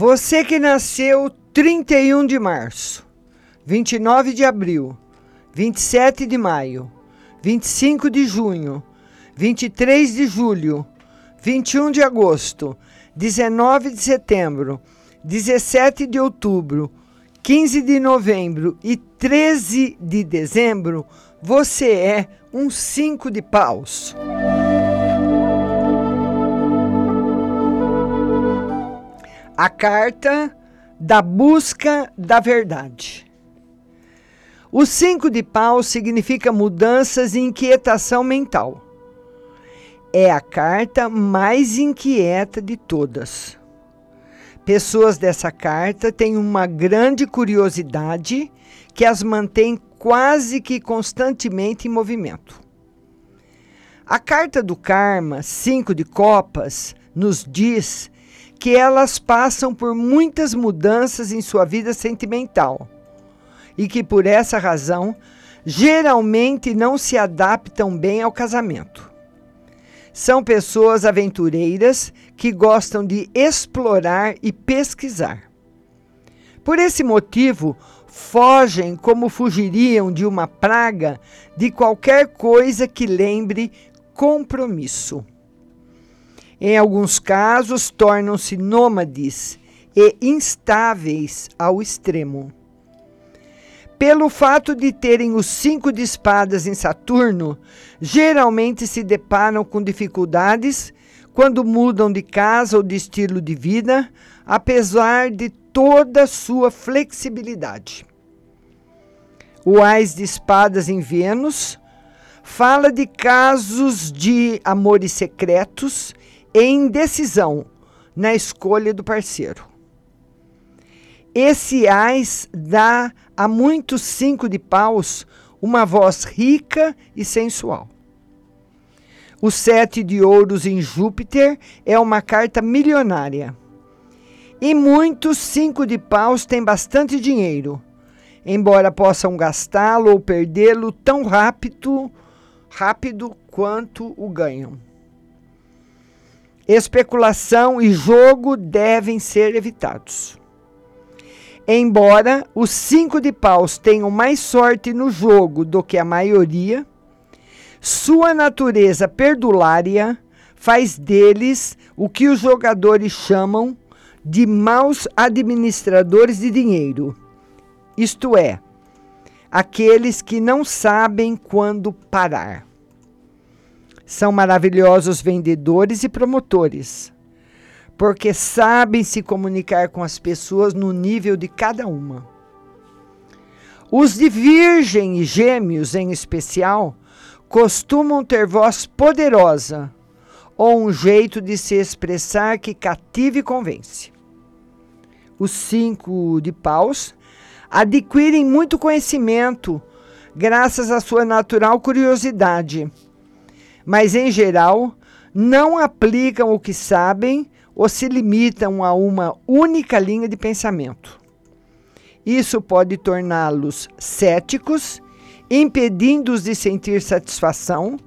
Você que nasceu 31 de março, 29 de abril, 27 de maio, 25 de junho, 23 de julho, 21 de agosto, 19 de setembro, 17 de outubro, 15 de novembro e 13 de dezembro, você é um cinco de paus. A carta da busca da verdade. O cinco de paus significa mudanças e inquietação mental. É a carta mais inquieta de todas. Pessoas dessa carta têm uma grande curiosidade que as mantém quase que constantemente em movimento. A carta do karma, cinco de copas, nos diz que elas passam por muitas mudanças em sua vida sentimental e que por essa razão geralmente não se adaptam bem ao casamento. São pessoas aventureiras que gostam de explorar e pesquisar. Por esse motivo, fogem como fugiriam de uma praga de qualquer coisa que lembre compromisso. Em alguns casos, tornam-se nômades e instáveis ao extremo. Pelo fato de terem os cinco de espadas em Saturno, geralmente se deparam com dificuldades quando mudam de casa ou de estilo de vida, apesar de toda sua flexibilidade. O Ais de Espadas em Vênus fala de casos de amores secretos e indecisão na escolha do parceiro. Esse ais dá a muitos cinco de paus uma voz rica e sensual. O sete de ouros em Júpiter é uma carta milionária. E muitos cinco de paus têm bastante dinheiro, embora possam gastá-lo ou perdê-lo tão rápido, rápido quanto o ganham. Especulação e jogo devem ser evitados. Embora os cinco de paus tenham mais sorte no jogo do que a maioria, sua natureza perdulária faz deles o que os jogadores chamam de maus administradores de dinheiro, isto é, aqueles que não sabem quando parar. São maravilhosos vendedores e promotores porque sabem se comunicar com as pessoas no nível de cada uma. Os de Virgem e Gêmeos, em especial, costumam ter voz poderosa ou um jeito de se expressar que cative e convence. Os cinco de paus adquirem muito conhecimento graças à sua natural curiosidade, mas, em geral, não aplicam o que sabem ou se limitam a uma única linha de pensamento. Isso pode torná-los céticos, impedindo-os de sentir satisfação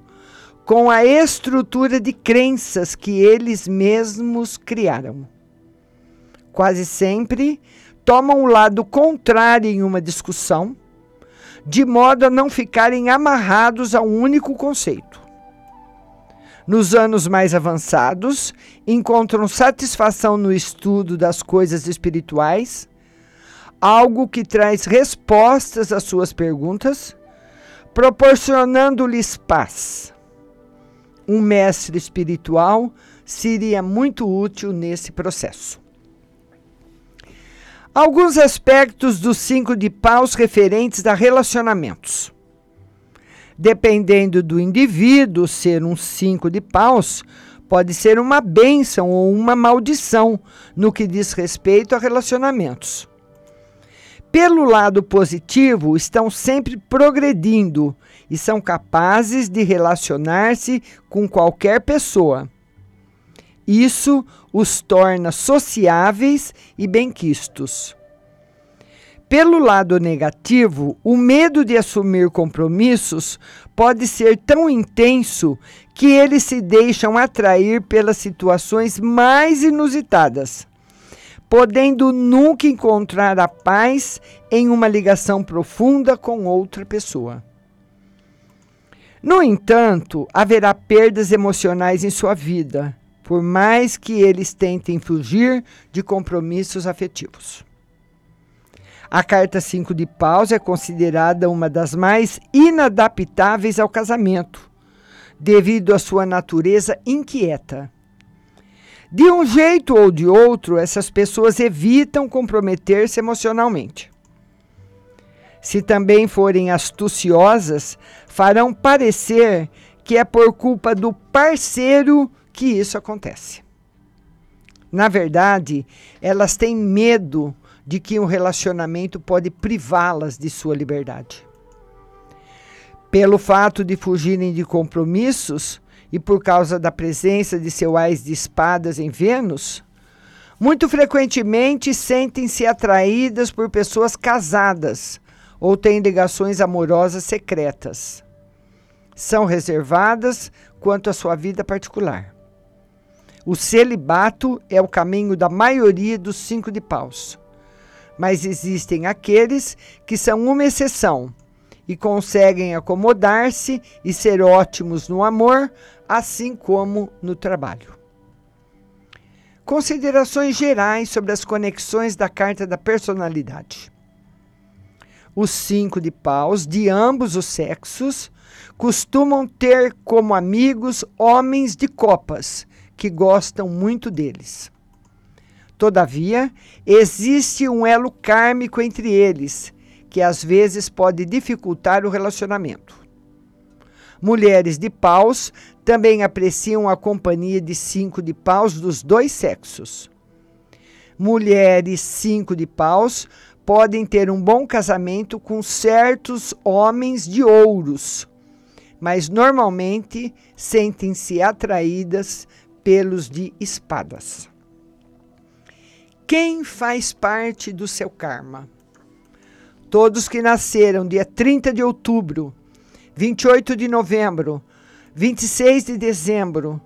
com a estrutura de crenças que eles mesmos criaram. Quase sempre tomam o lado contrário em uma discussão, de modo a não ficarem amarrados a um único conceito. Nos anos mais avançados, encontram satisfação no estudo das coisas espirituais, algo que traz respostas às suas perguntas, proporcionando-lhes paz. Um mestre espiritual seria muito útil nesse processo. Alguns aspectos dos cinco de paus referentes a relacionamentos. Dependendo do indivíduo, ser um cinco de paus pode ser uma bênção ou uma maldição no que diz respeito a relacionamentos. Pelo lado positivo, estão sempre progredindo e são capazes de relacionar-se com qualquer pessoa. Isso os torna sociáveis e benquistos. Pelo lado negativo, o medo de assumir compromissos pode ser tão intenso que eles se deixam atrair pelas situações mais inusitadas. podendo nunca encontrar a paz em uma ligação profunda com outra pessoa. No entanto, haverá perdas emocionais em sua vida, por mais que eles tentem fugir de compromissos afetivos. A carta 5 de paus é considerada uma das mais inadaptáveis ao casamento, devido à sua natureza inquieta. De um jeito ou de outro, essas pessoas evitam comprometer-se emocionalmente. Se também forem astuciosas, farão parecer que é por culpa do parceiro que isso acontece. Na verdade, elas têm medo de que um relacionamento pode privá-las de sua liberdade. Pelo fato de fugirem de compromissos e por causa da presença de seu ás de espadas em Vênus, muito frequentemente sentem-se atraídas por pessoas casadas ou têm ligações amorosas secretas. São reservadas quanto à sua vida particular. O celibato é o caminho da maioria dos cinco de paus mas existem aqueles que são uma exceção e conseguem acomodar-se e ser ótimos no amor, assim como no trabalho. Considerações gerais sobre as conexões da carta da personalidade. Os cinco de paus, de ambos os sexos, costumam ter como amigos homens de copas, que gostam muito deles. Todavia, existe um elo kármico entre eles, que às vezes pode dificultar o relacionamento. Mulheres de paus também apreciam a companhia de cinco de paus dos dois sexos. Mulheres cinco de paus podem ter um bom casamento com certos homens de ouros, mas normalmente sentem-se atraídas pelos de espadas. Quem faz parte do seu karma? Todos que nasceram dia 30 de outubro, 28 de novembro, 26 de dezembro,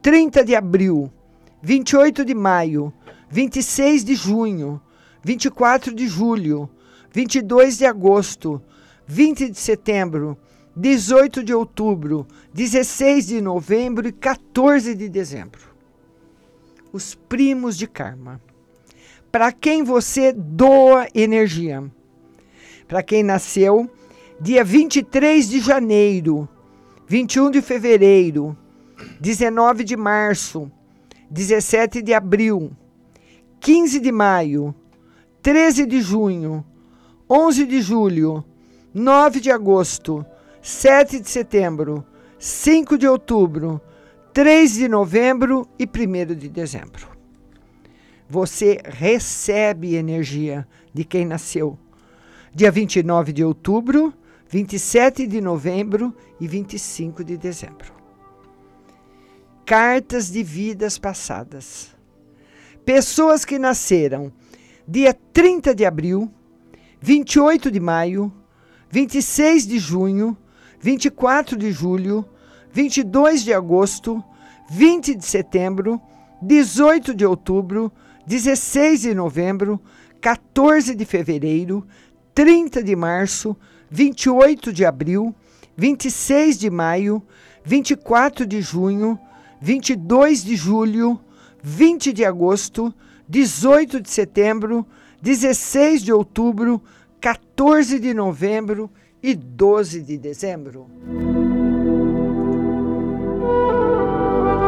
30 de abril, 28 de maio, 26 de junho, 24 de julho, 22 de agosto, 20 de setembro, 18 de outubro, 16 de novembro e 14 de dezembro. Os primos de karma para quem você doa energia. Para quem nasceu dia 23 de janeiro, 21 de fevereiro, 19 de março, 17 de abril, 15 de maio, 13 de junho, 11 de julho, 9 de agosto, 7 de setembro, 5 de outubro, 3 de novembro e 1 de dezembro você recebe energia de quem nasceu. Dia 29 de outubro, 27 de novembro e 25 de dezembro. Cartas de vidas passadas. Pessoas que nasceram dia 30 de abril, 28 de maio, 26 de junho, 24 de julho, 22 de agosto, 20 de setembro, 18 de outubro, 16 de novembro, 14 de fevereiro, 30 de março, 28 de abril, 26 de maio, 24 de junho, 22 de julho, 20 de agosto, 18 de setembro, 16 de outubro, 14 de novembro e 12 de dezembro.